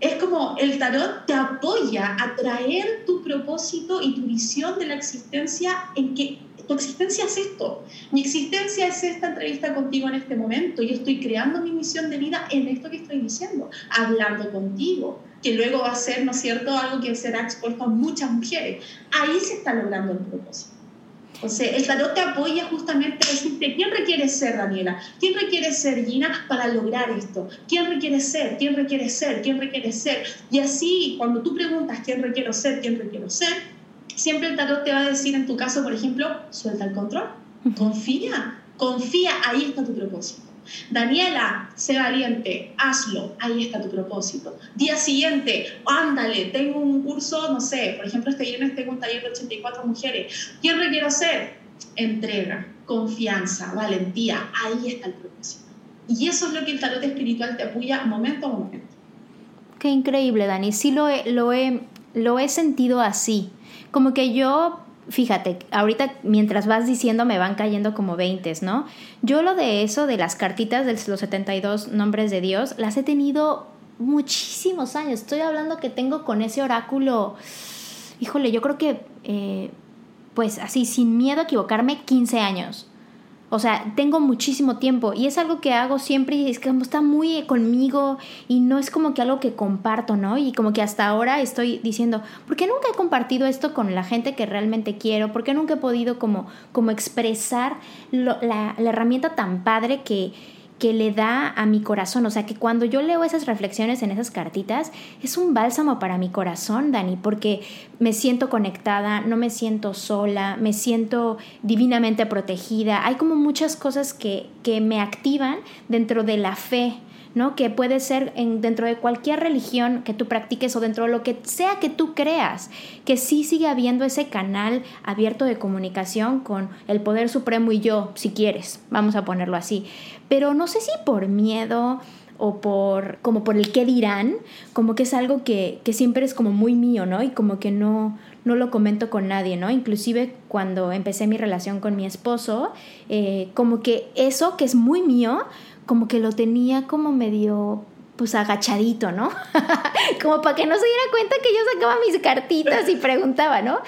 es como el tarot te apoya a traer tu propósito y tu visión de la existencia en que tu existencia es esto. Mi existencia es esta entrevista contigo en este momento. Yo estoy creando mi misión de vida en esto que estoy diciendo, hablando contigo, que luego va a ser, ¿no es cierto?, algo que será expuesto a muchas mujeres. Ahí se está logrando el propósito. O sea, el tarot te apoya justamente a decirte quién requiere ser, Daniela, quién requiere ser, Gina, para lograr esto, quién requiere ser, quién requiere ser, quién requiere ser. Y así, cuando tú preguntas quién requiero ser, quién requiero ser, siempre el tarot te va a decir en tu caso, por ejemplo, suelta el control, confía, confía, ahí está tu propósito. Daniela, sé valiente, hazlo, ahí está tu propósito. Día siguiente, ándale, tengo un curso, no sé, por ejemplo, este viernes tengo un taller de 84 mujeres. ¿Quién requiero ser? Entrega, confianza, valentía, ahí está el propósito. Y eso es lo que el tarot espiritual te apoya momento a momento. Qué increíble, Dani. Sí lo lo he, lo he sentido así. Como que yo fíjate, ahorita mientras vas diciendo me van cayendo como 20, ¿no? Yo lo de eso, de las cartitas de los 72 nombres de Dios, las he tenido muchísimos años. Estoy hablando que tengo con ese oráculo, híjole, yo creo que, eh, pues así, sin miedo a equivocarme, 15 años. O sea, tengo muchísimo tiempo y es algo que hago siempre y es que está muy conmigo y no es como que algo que comparto, ¿no? Y como que hasta ahora estoy diciendo, ¿por qué nunca he compartido esto con la gente que realmente quiero? ¿Por qué nunca he podido como, como expresar la, la herramienta tan padre que, que le da a mi corazón. O sea, que cuando yo leo esas reflexiones en esas cartitas, es un bálsamo para mi corazón, Dani, porque me siento conectada, no me siento sola, me siento divinamente protegida. Hay como muchas cosas que, que me activan dentro de la fe, ¿no? Que puede ser en, dentro de cualquier religión que tú practiques o dentro de lo que sea que tú creas, que sí sigue habiendo ese canal abierto de comunicación con el poder supremo y yo, si quieres, vamos a ponerlo así. Pero no sé si por miedo o por como por el qué dirán, como que es algo que, que siempre es como muy mío, ¿no? Y como que no, no lo comento con nadie, ¿no? Inclusive cuando empecé mi relación con mi esposo, eh, como que eso que es muy mío, como que lo tenía como medio pues agachadito, ¿no? como para que no se diera cuenta que yo sacaba mis cartitas y preguntaba, ¿no?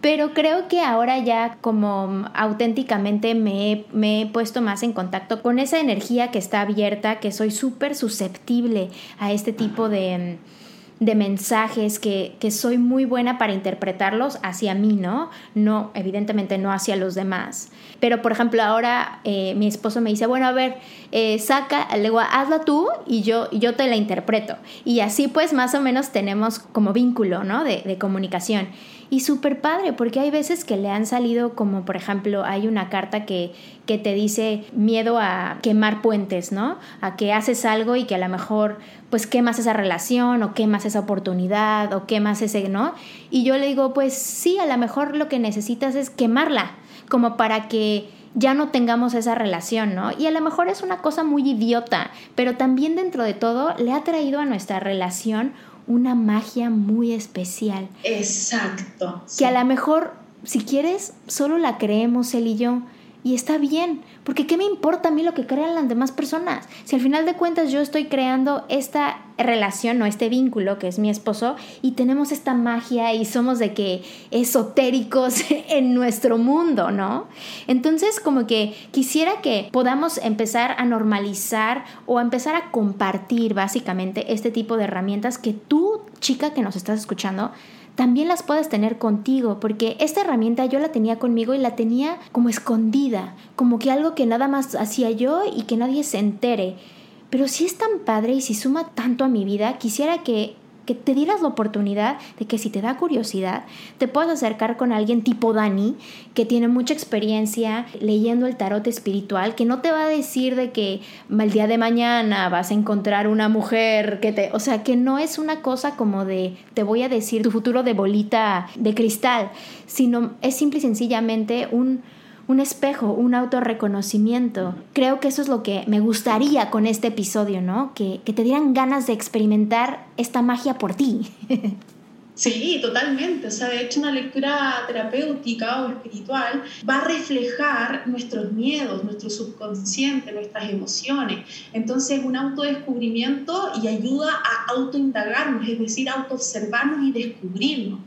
Pero creo que ahora ya como auténticamente me, me he puesto más en contacto con esa energía que está abierta, que soy súper susceptible a este tipo de de mensajes que, que, soy muy buena para interpretarlos hacia mí, ¿no? No, evidentemente no hacia los demás. Pero, por ejemplo, ahora eh, mi esposo me dice, bueno, a ver, eh, saca, le digo, hazla tú y yo, yo te la interpreto. Y así pues más o menos tenemos como vínculo, ¿no? De, de comunicación. Y súper padre, porque hay veces que le han salido como, por ejemplo, hay una carta que, que te dice miedo a quemar puentes, ¿no? A que haces algo y que a lo mejor pues quemas esa relación o quemas esa oportunidad o quemas ese, ¿no? Y yo le digo, pues sí, a lo mejor lo que necesitas es quemarla, como para que ya no tengamos esa relación, ¿no? Y a lo mejor es una cosa muy idiota, pero también dentro de todo le ha traído a nuestra relación una magia muy especial. Exacto. Que a lo mejor, si quieres, solo la creemos él y yo. Y está bien, porque ¿qué me importa a mí lo que crean las demás personas? Si al final de cuentas yo estoy creando esta relación o este vínculo que es mi esposo y tenemos esta magia y somos de que esotéricos en nuestro mundo, ¿no? Entonces como que quisiera que podamos empezar a normalizar o a empezar a compartir básicamente este tipo de herramientas que tú, chica que nos estás escuchando, también las puedes tener contigo, porque esta herramienta yo la tenía conmigo y la tenía como escondida, como que algo que nada más hacía yo y que nadie se entere. Pero si es tan padre y si suma tanto a mi vida, quisiera que que te dieras la oportunidad de que si te da curiosidad, te puedas acercar con alguien tipo Dani, que tiene mucha experiencia leyendo el tarot espiritual, que no te va a decir de que el día de mañana vas a encontrar una mujer que te, o sea, que no es una cosa como de te voy a decir tu futuro de bolita de cristal, sino es simple y sencillamente un un espejo, un autorreconocimiento. Creo que eso es lo que me gustaría con este episodio, ¿no? Que, que te dieran ganas de experimentar esta magia por ti. Sí, totalmente. O sea, de hecho, una lectura terapéutica o espiritual va a reflejar nuestros miedos, nuestro subconsciente, nuestras emociones. Entonces, un autodescubrimiento y ayuda a autoindagarnos, es decir, autoobservarnos y descubrirnos.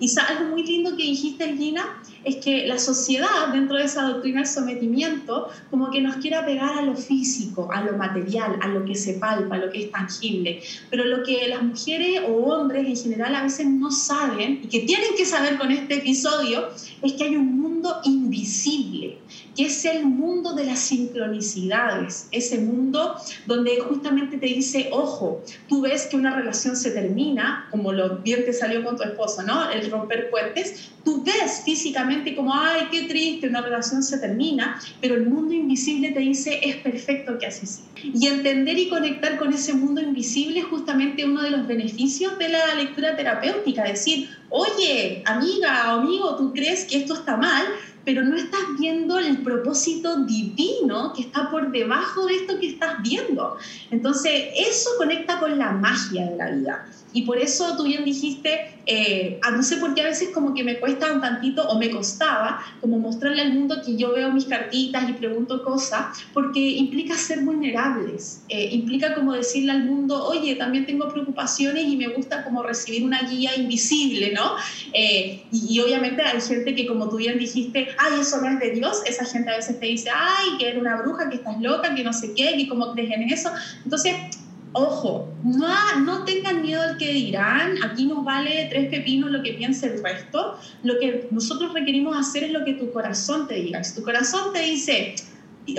Y algo muy lindo que dijiste, Gina, es que la sociedad, dentro de esa doctrina del sometimiento, como que nos quiere pegar a lo físico, a lo material, a lo que se palpa, a lo que es tangible. Pero lo que las mujeres o hombres en general a veces no saben y que tienen que saber con este episodio es que hay un mundo invisible, que es el mundo de las sincronicidades, ese mundo donde justamente te dice, ojo, tú ves que una relación se termina, como lo bien te salió con tu esposo, ¿no? El romper puentes, tú ves físicamente como, ay, qué triste, una relación se termina, pero el mundo invisible te dice, es perfecto que así sea. Y entender y conectar con ese mundo invisible es justamente uno de los beneficios de la lectura terapéutica, decir, oye, amiga o amigo, tú crees que esto está mal, pero no estás viendo el propósito divino que está por debajo de esto que estás viendo. Entonces, eso conecta con la magia de la vida. Y por eso tú bien dijiste, eh, no sé por qué a veces como que me cuesta un tantito o me costaba como mostrarle al mundo que yo veo mis cartitas y pregunto cosas, porque implica ser vulnerables, eh, implica como decirle al mundo, oye, también tengo preocupaciones y me gusta como recibir una guía invisible, ¿no? Eh, y, obviamente hay gente que como tú bien dijiste, ay, eso no es de Dios, esa gente a veces te dice, ay, que eres una bruja, que estás loca, que no sé qué, que cómo crees en eso. Entonces, Ojo, no, no tengan miedo al que dirán, aquí nos vale tres pepinos lo que piense el resto, lo que nosotros requerimos hacer es lo que tu corazón te diga. Si tu corazón te dice,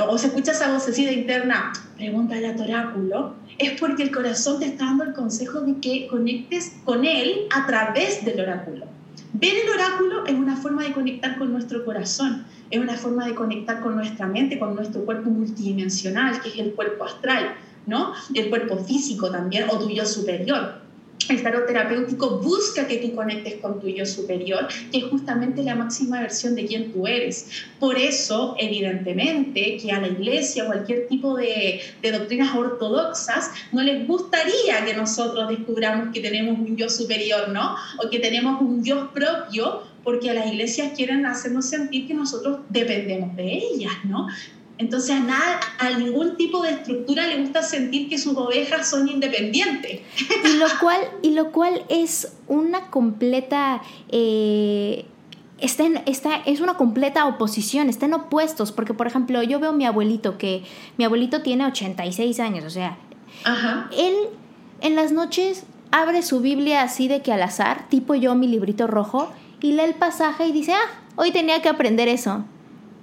o se escucha esa vocecita interna, pregúntale a tu oráculo, es porque el corazón te está dando el consejo de que conectes con él a través del oráculo. Ver el oráculo es una forma de conectar con nuestro corazón, es una forma de conectar con nuestra mente, con nuestro cuerpo multidimensional, que es el cuerpo astral ¿no? El cuerpo físico también o tu yo superior. El tarot terapéutico busca que tú conectes con tu yo superior, que es justamente la máxima versión de quien tú eres. Por eso, evidentemente, que a la iglesia o cualquier tipo de, de doctrinas ortodoxas no les gustaría que nosotros descubramos que tenemos un yo superior, ¿no? O que tenemos un Dios propio, porque a las iglesias quieren hacernos sentir que nosotros dependemos de ellas, ¿no? Entonces a, nada, a ningún tipo de estructura le gusta sentir que sus ovejas son independientes. Y lo cual, y lo cual es una completa... Eh, está, es una completa oposición, están opuestos, porque por ejemplo yo veo a mi abuelito, que mi abuelito tiene 86 años, o sea, él en las noches abre su Biblia así de que al azar, tipo yo mi librito rojo, y lee el pasaje y dice, ah, hoy tenía que aprender eso.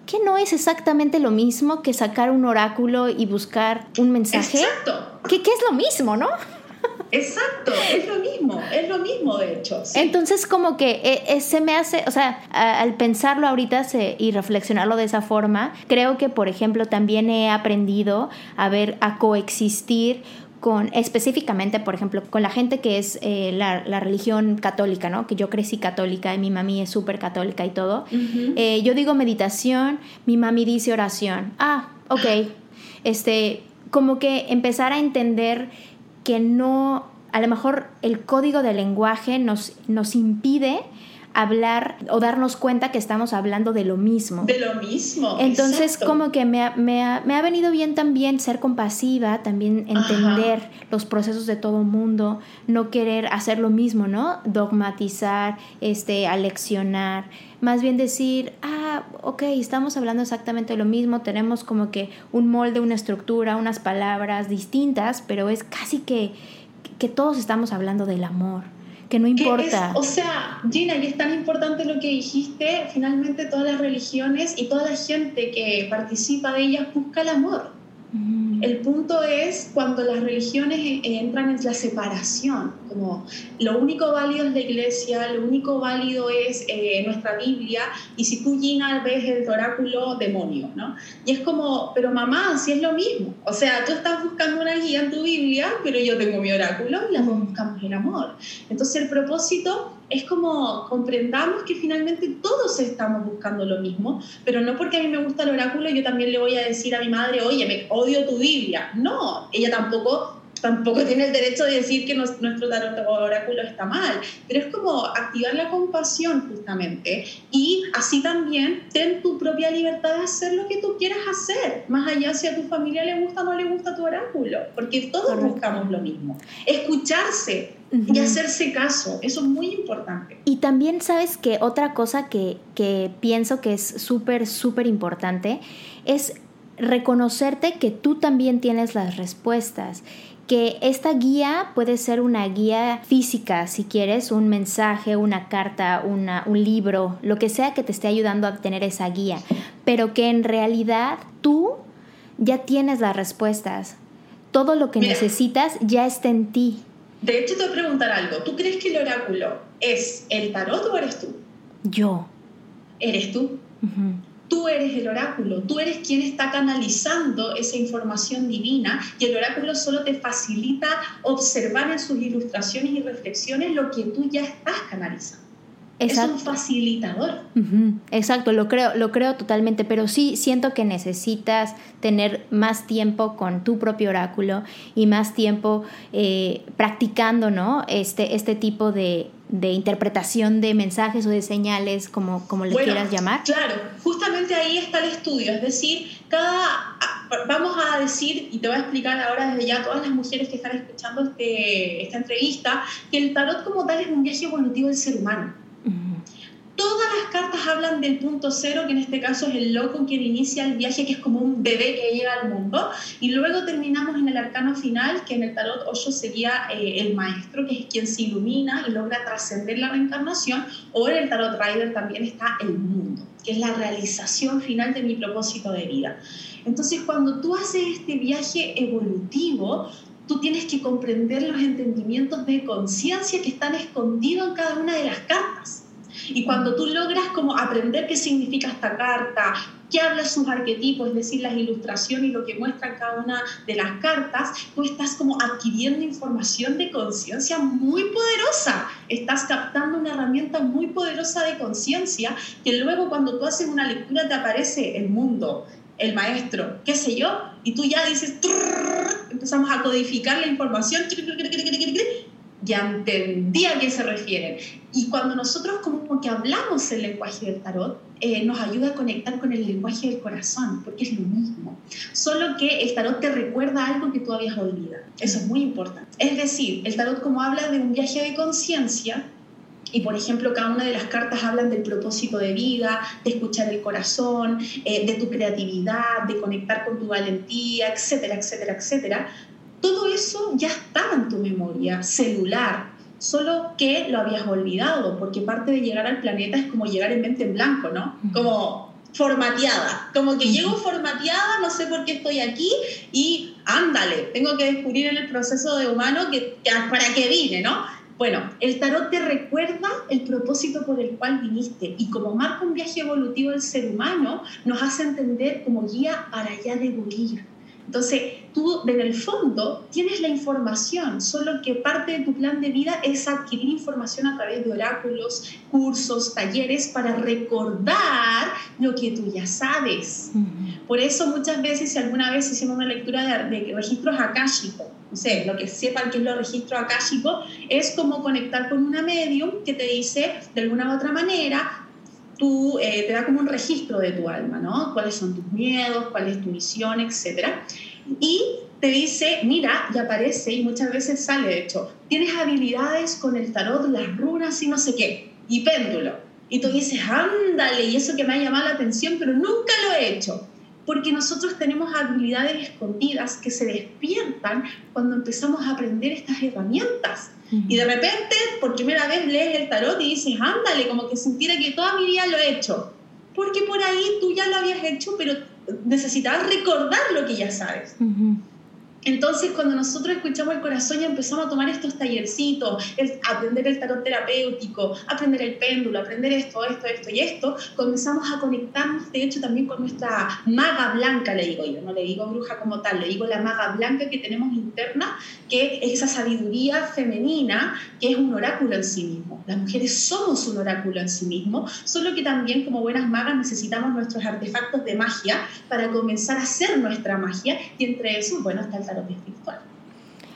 ¿Qué no es exactamente lo mismo que sacar un oráculo y buscar un mensaje? Exacto. ¿Qué, es lo mismo, no? Exacto, es lo mismo, es lo mismo de hecho. Entonces como que eh, eh, se me hace, o sea, al pensarlo ahorita y reflexionarlo de esa forma, creo que por ejemplo también he aprendido a ver, a coexistir con específicamente, por ejemplo, con la gente que es eh, la, religión católica, ¿no? Que yo crecí católica y mi mami es súper católica y todo. Eh, yo digo meditación, mi mami dice oración. Ah, ok. Este, como que empezar a entender que no, a lo mejor el código del lenguaje nos, nos impide hablar o darnos cuenta que estamos hablando de lo mismo. De lo mismo. Entonces, como que me ha, me, ha, me ha, venido bien también ser compasiva, también entender los procesos de todo mundo, no querer hacer lo mismo, ¿no? Dogmatizar, este, aleccionar. Más bien decir, ah, ok, estamos hablando exactamente de lo mismo, tenemos como que un molde, una estructura, unas palabras distintas, pero es casi que, que todos estamos hablando del amor que no importa. o sea, Gina, y es tan importante lo que dijiste, finalmente todas las religiones y toda la gente que participa de ellas busca el amor. El punto es cuando las religiones entran en la separación, como lo único válido es la iglesia, lo único válido es eh, nuestra Biblia, y si tú, Gina, ves el oráculo, demonio, ¿no? Y es como, pero mamá, si es lo mismo. O sea, tú estás buscando una guía en tu Biblia, pero yo tengo mi oráculo y las dos buscamos el amor. Entonces el propósito es como comprendamos que finalmente todos estamos buscando lo mismo, pero no porque a mí me gusta el oráculo, yo también le voy a decir a mi madre, oye, me odio tu Biblia. No, ella tampoco tampoco tiene el derecho de decir que nuestro tarot oráculo está mal, pero es como activar la compasión justamente y así también ten tu propia libertad de hacer lo que tú quieras hacer, más allá si a tu familia le gusta o no le gusta tu oráculo, porque todos buscamos lo mismo. Escucharse, y hacerse caso. Eso es muy importante. Y también sabes que otra cosa que, que pienso que es súper, súper importante es reconocerte que tú también tienes las respuestas que esta guía puede ser una guía física, si quieres, un mensaje, una carta, una, un libro, lo que sea que te esté ayudando a tener esa guía, pero que en realidad tú ya tienes las respuestas. Todo lo que necesitas ya está en ti. De hecho, te voy a preguntar algo. ¿Tú crees que el oráculo es el tarot o eres tú? Yo. ¿Eres tú? Tú eres el oráculo, tú eres quien está canalizando esa información divina y el oráculo solo te facilita observar en sus ilustraciones y reflexiones lo que tú ya estás canalizando. Es un facilitador. Exacto, lo creo, lo creo totalmente, pero sí siento que necesitas tener más tiempo con tu propio oráculo y más tiempo eh, practicando, ¿no? Este, este tipo de, interpretación de mensajes o de señales, como, como le quieras llamar. Claro, justamente ahí está el estudio, es decir, cada, vamos a decir, y te voy a explicar ahora desde ya a todas las mujeres que están escuchando este, esta entrevista, que el tarot como tal es un viaje evolutivo del ser humano Todas las cartas hablan del punto cero, que en este caso es el loco quien inicia el viaje, que es como un bebé que llega al mundo. Y luego terminamos en el arcano final, que en el tarot 8 sería eh, el maestro, que es quien se ilumina y logra trascender la reencarnación. O en el tarot rider también está el mundo, que es la realización final de mi propósito de vida. Entonces, cuando tú haces este viaje evolutivo, tú tienes que comprender los entendimientos de conciencia que están escondidos en cada una de las cartas. Y cuando tú logras como aprender qué significa esta carta, qué habla sus arquetipos, es decir, las ilustraciones y lo que muestran cada una de las cartas, tú estás como adquiriendo información de conciencia muy poderosa. Estás captando una herramienta muy poderosa de conciencia que luego cuando tú haces una lectura te aparece el mundo, el maestro, qué sé yo, y tú ya dices, empezamos a codificar la información, ya entendí a qué se refieren. Y cuando nosotros como que hablamos el lenguaje del tarot, eh, nos ayuda a conectar con el lenguaje del corazón, porque es lo mismo. Solo que el tarot te recuerda algo que tú habías olvidado. Eso es muy importante. Es decir, el tarot como habla de un viaje de conciencia, y por ejemplo, cada una de las cartas hablan del propósito de vida, de escuchar el corazón, eh, de tu creatividad, de conectar con tu valentía, etcétera, etcétera, etcétera. Todo eso ya estaba en tu memoria celular, solo que lo habías olvidado, porque parte de llegar al planeta es como llegar en mente en blanco, ¿no? Como formateada, como que llego formateada, no sé por qué estoy aquí y ándale, tengo que descubrir en el proceso de humano que, para qué vine, ¿no? Bueno, el tarot te recuerda el propósito por el cual viniste y como marca un viaje evolutivo del ser humano, nos hace entender como guía para allá de entonces, tú en el fondo tienes la información, solo que parte de tu plan de vida es adquirir información a través de oráculos, cursos, talleres para recordar lo que tú ya sabes. Por eso muchas veces, si alguna vez hicimos una lectura de, registros akáshicos, no sé, lo que sepan que es los registros akáshicos, es como conectar con una medium que te dice de alguna u otra manera, tú, eh, te da como un registro de tu alma, ¿no? Cuáles son tus miedos, cuál es tu misión, etc. Y te dice, mira, y aparece, y muchas veces sale, de hecho, tienes habilidades con el tarot, las runas y no sé qué, y péndulo. Y tú dices, ándale, y eso que me ha llamado la atención, pero nunca lo he hecho porque nosotros tenemos habilidades escondidas que se despiertan cuando empezamos a aprender estas herramientas. Y de repente, por primera vez lees el tarot y dices, ándale, como que sintiera que toda mi vida lo he hecho. Porque por ahí tú ya lo habías hecho, pero necesitabas recordar lo que ya sabes. Entonces, cuando nosotros escuchamos el corazón y empezamos a tomar estos tallercitos, aprender el tarot terapéutico, aprender el péndulo, aprender esto, esto, esto y esto, comenzamos a conectarnos, de hecho, también con nuestra maga blanca, le digo yo, no le digo bruja como tal, le digo la maga blanca que tenemos interna, que es esa sabiduría femenina, que es un oráculo en sí mismo. Las mujeres somos un oráculo en sí mismo, solo que también como buenas magas necesitamos nuestros artefactos de magia para comenzar a hacer nuestra magia, y entre esos, bueno, está el tarot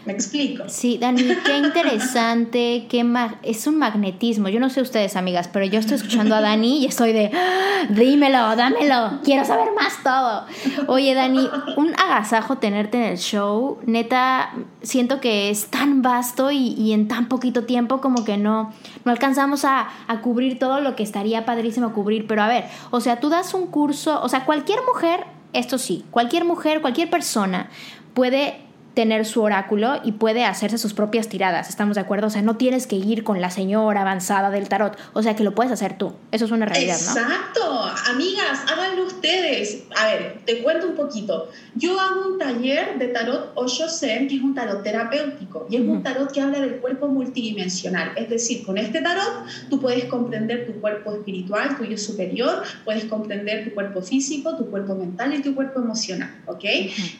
¿Me explico? Sí, Dani, qué interesante, qué es un magnetismo. Yo no sé ustedes, amigas, pero yo estoy escuchando a Dani y estoy de, ¡Ah! dímelo, dámelo, quiero saber más todo. Oye, Dani, un agasajo tenerte en el show. Neta, siento que es tan vasto y, en tan poquito tiempo como que no, no alcanzamos a, a cubrir todo lo que estaría padrísimo cubrir. Pero a ver, o sea, tú das un curso, o sea, cualquier mujer, esto sí, cualquier mujer, cualquier persona puede tener su oráculo y puede hacerse sus propias tiradas, ¿estamos de acuerdo? O sea, no tienes que ir con la señora avanzada del tarot, o sea, que lo puedes hacer tú. Eso es una realidad, ¿no? Exacto. Amigas, háganlo ustedes. A ver, te cuento un poquito. Yo hago un taller de tarot Osho Zen, que es un tarot terapéutico, y es un tarot que habla del cuerpo multidimensional. Es decir, con este tarot tú puedes comprender tu cuerpo espiritual, tuyo superior, puedes comprender tu cuerpo físico, tu cuerpo mental y tu cuerpo emocional, ¿ok?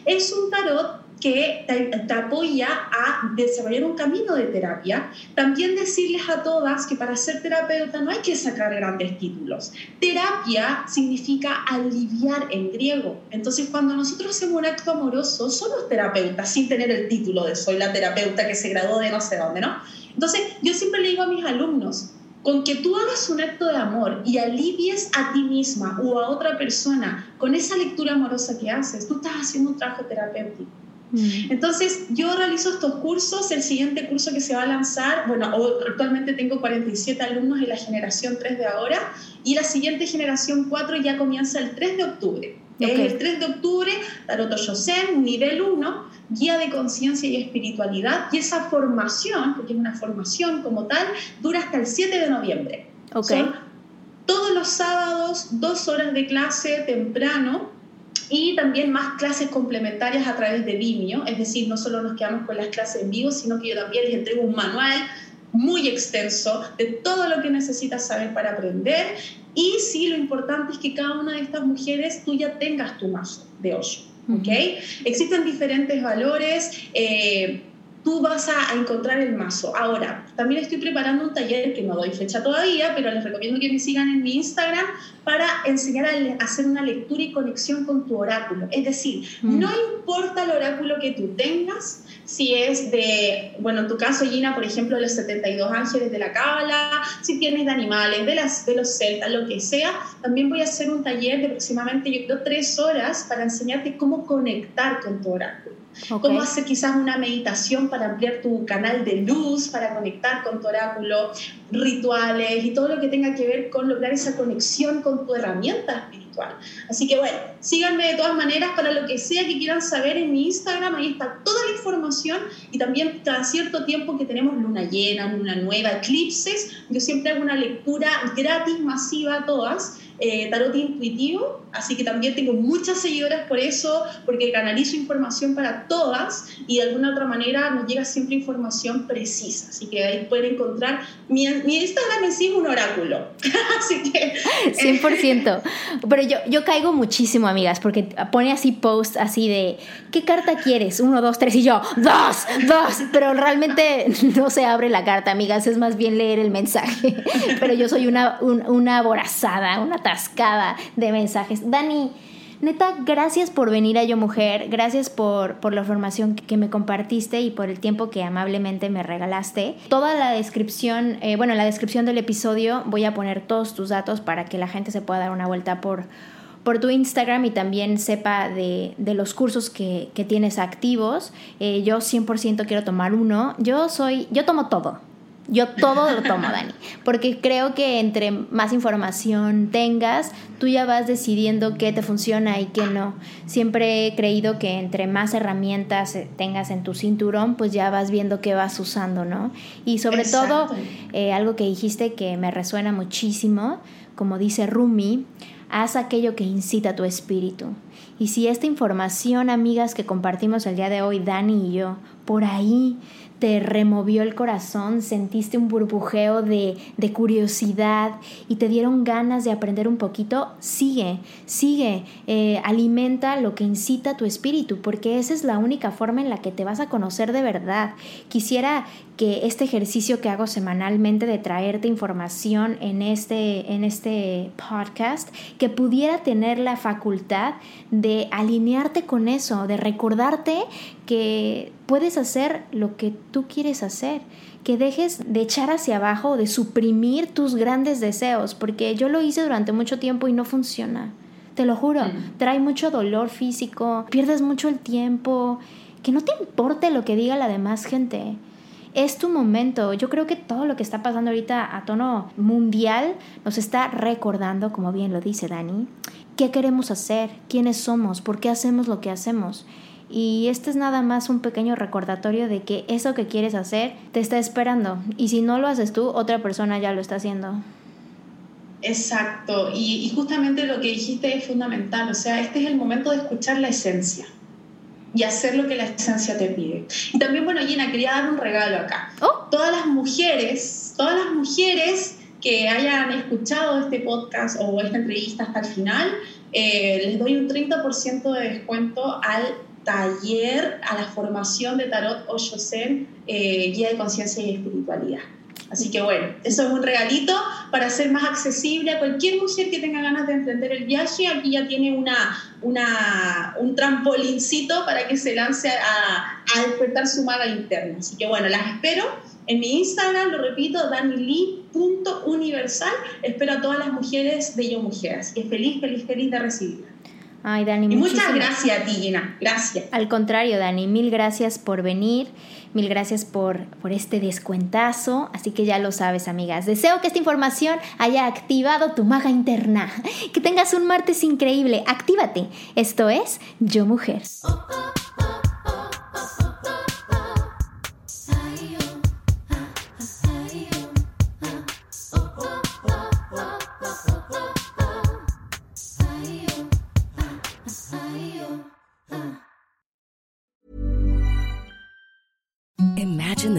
Es un tarot que te, apoya a desarrollar un camino de terapia. También decirles a todas que para ser terapeuta no hay que sacar grandes títulos. Terapia significa aliviar en griego. Entonces, cuando nosotros hacemos un acto amoroso, somos terapeutas sin tener el título de soy la terapeuta que se graduó de no sé dónde, ¿no? Entonces, yo siempre le digo a mis alumnos, con que tú hagas un acto de amor y alivies a ti misma o a otra persona con esa lectura amorosa que haces, tú estás haciendo un trabajo terapéutico. Mm. Entonces, yo realizo estos cursos, el siguiente curso que se va a lanzar, bueno, actualmente tengo 47 alumnos en la generación 3 de ahora, y la siguiente generación 4 ya comienza el 3 de octubre. El 3 de octubre, Tarot Yosen, nivel 1, guía de conciencia y espiritualidad, y esa formación, porque es una formación como tal, dura hasta el 7 de noviembre. Son todos los sábados, dos horas de clase temprano, y también más clases complementarias a través de Vimeo, es decir, no solo nos quedamos con las clases en vivo, sino que yo también les entrego un manual muy extenso de todo lo que necesitas saber para aprender y sí, lo importante es que cada una de estas mujeres tú ya tengas tu mazo de hoyo. ¿ok? Existen diferentes valores. Eh, tú vas a, encontrar el mazo. Ahora, también estoy preparando un taller que no doy fecha todavía, pero les recomiendo que me sigan en mi Instagram para enseñar a hacer una lectura y conexión con tu oráculo. Es decir, mm. no importa el oráculo que tú tengas, si es de, bueno, en tu caso, Gina, por ejemplo, los 72 ángeles de la Cábala, si tienes de animales, de, las, de los celtas, lo que sea, también voy a hacer un taller de aproximadamente, yo creo, tres horas para enseñarte cómo conectar con tu oráculo. Cómo hacer quizás una meditación para ampliar tu canal de luz, para conectar con tu oráculo, rituales y todo lo que tenga que ver con lograr esa conexión con tu herramienta espiritual. Así que bueno, síganme de todas maneras para lo que sea que quieran saber en mi Instagram, ahí está toda la información y también cada cierto tiempo que tenemos luna llena, luna nueva, eclipses, yo siempre hago una lectura gratis, masiva a todas eh, tarot intuitivo, así que también tengo muchas seguidoras por eso, porque canalizo información para todas y de alguna otra manera nos llega siempre información precisa, así que ahí pueden encontrar, mi, mi Instagram en sí un oráculo, así que... 100%, pero yo, yo caigo muchísimo, amigas, porque pone así post así de, ¿qué carta quieres? Uno, dos, tres, y yo, dos, dos, pero realmente no se abre la carta, amigas, es más bien leer el mensaje, pero yo soy una, una aborazada, una cascada de mensajes. Dani, neta, gracias por venir a Yo Mujer, gracias por, por la información que me compartiste y por el tiempo que amablemente me regalaste. Toda la descripción, eh, bueno, en la descripción del episodio voy a poner todos tus datos para que la gente se pueda dar una vuelta por, por tu Instagram y también sepa de, de los cursos que, que tienes activos. Eh, yo 100% quiero tomar uno. Yo soy, yo tomo todo. Yo todo lo tomo, Dani, porque creo que entre más información tengas, tú ya vas decidiendo qué te funciona y qué no. Siempre he creído que entre más herramientas tengas en tu cinturón, pues ya vas viendo qué vas usando, ¿no? Y sobre todo, eh, algo que dijiste que me resuena muchísimo, como dice Rumi, haz aquello que incita tu espíritu. Y si esta información, amigas, que compartimos el día de hoy, Dani y yo, por ahí te removió el corazón, sentiste un burbujeo de, de, curiosidad y te dieron ganas de aprender un poquito, sigue, sigue, eh, alimenta lo que incita tu espíritu, porque esa es la única forma en la que te vas a conocer de verdad. Quisiera que este ejercicio que hago semanalmente de traerte información en este, en este podcast, que pudiera tener la facultad de alinearte con eso, de recordarte que puedes hacer lo que tú quieres hacer, que dejes de echar hacia abajo, de suprimir tus grandes deseos, porque yo lo hice durante mucho tiempo y no funciona. Te lo juro, trae mucho dolor físico, pierdes mucho el tiempo, que no te importe lo que diga la demás gente. Es tu momento. Yo creo que todo lo que está pasando ahorita a tono mundial nos está recordando, como bien lo dice Dani, qué queremos hacer, quiénes somos, por qué hacemos lo que hacemos. Y este es nada más un pequeño recordatorio de que eso que quieres hacer te está esperando. Y si no lo haces tú, otra persona ya lo está haciendo. Exacto. Y, justamente lo que dijiste es fundamental. O sea, este es el momento de escuchar la esencia y hacer lo que la esencia te pide. Y también, bueno, Gina, quería dar un regalo acá. Oh. Todas las mujeres, todas las mujeres que hayan escuchado este podcast o esta entrevista hasta el final, eh, les doy un 30% de descuento al taller a la formación de Tarot Oshosen, eh, Guía de Conciencia y Espiritualidad. Así que bueno, eso es un regalito para ser más accesible a cualquier mujer que tenga ganas de emprender el viaje. Aquí ya tiene una, una, un trampolincito para que se lance a, a despertar su maga interna. Así que bueno, las espero en mi Instagram, lo repito, danili.universal. Espero a todas las mujeres de Yo Mujer. Así que feliz, feliz, feliz de recibirla. Ay, Dani, y muchas gracias a ti, Gina. Gracias. Al contrario, Dani, mil gracias por venir. Mil gracias por, por este descuentazo. Así que ya lo sabes, amigas. Deseo que esta información haya activado tu maga interna. Que tengas un martes increíble. Actívate. Esto es Yo Mujer. Imagine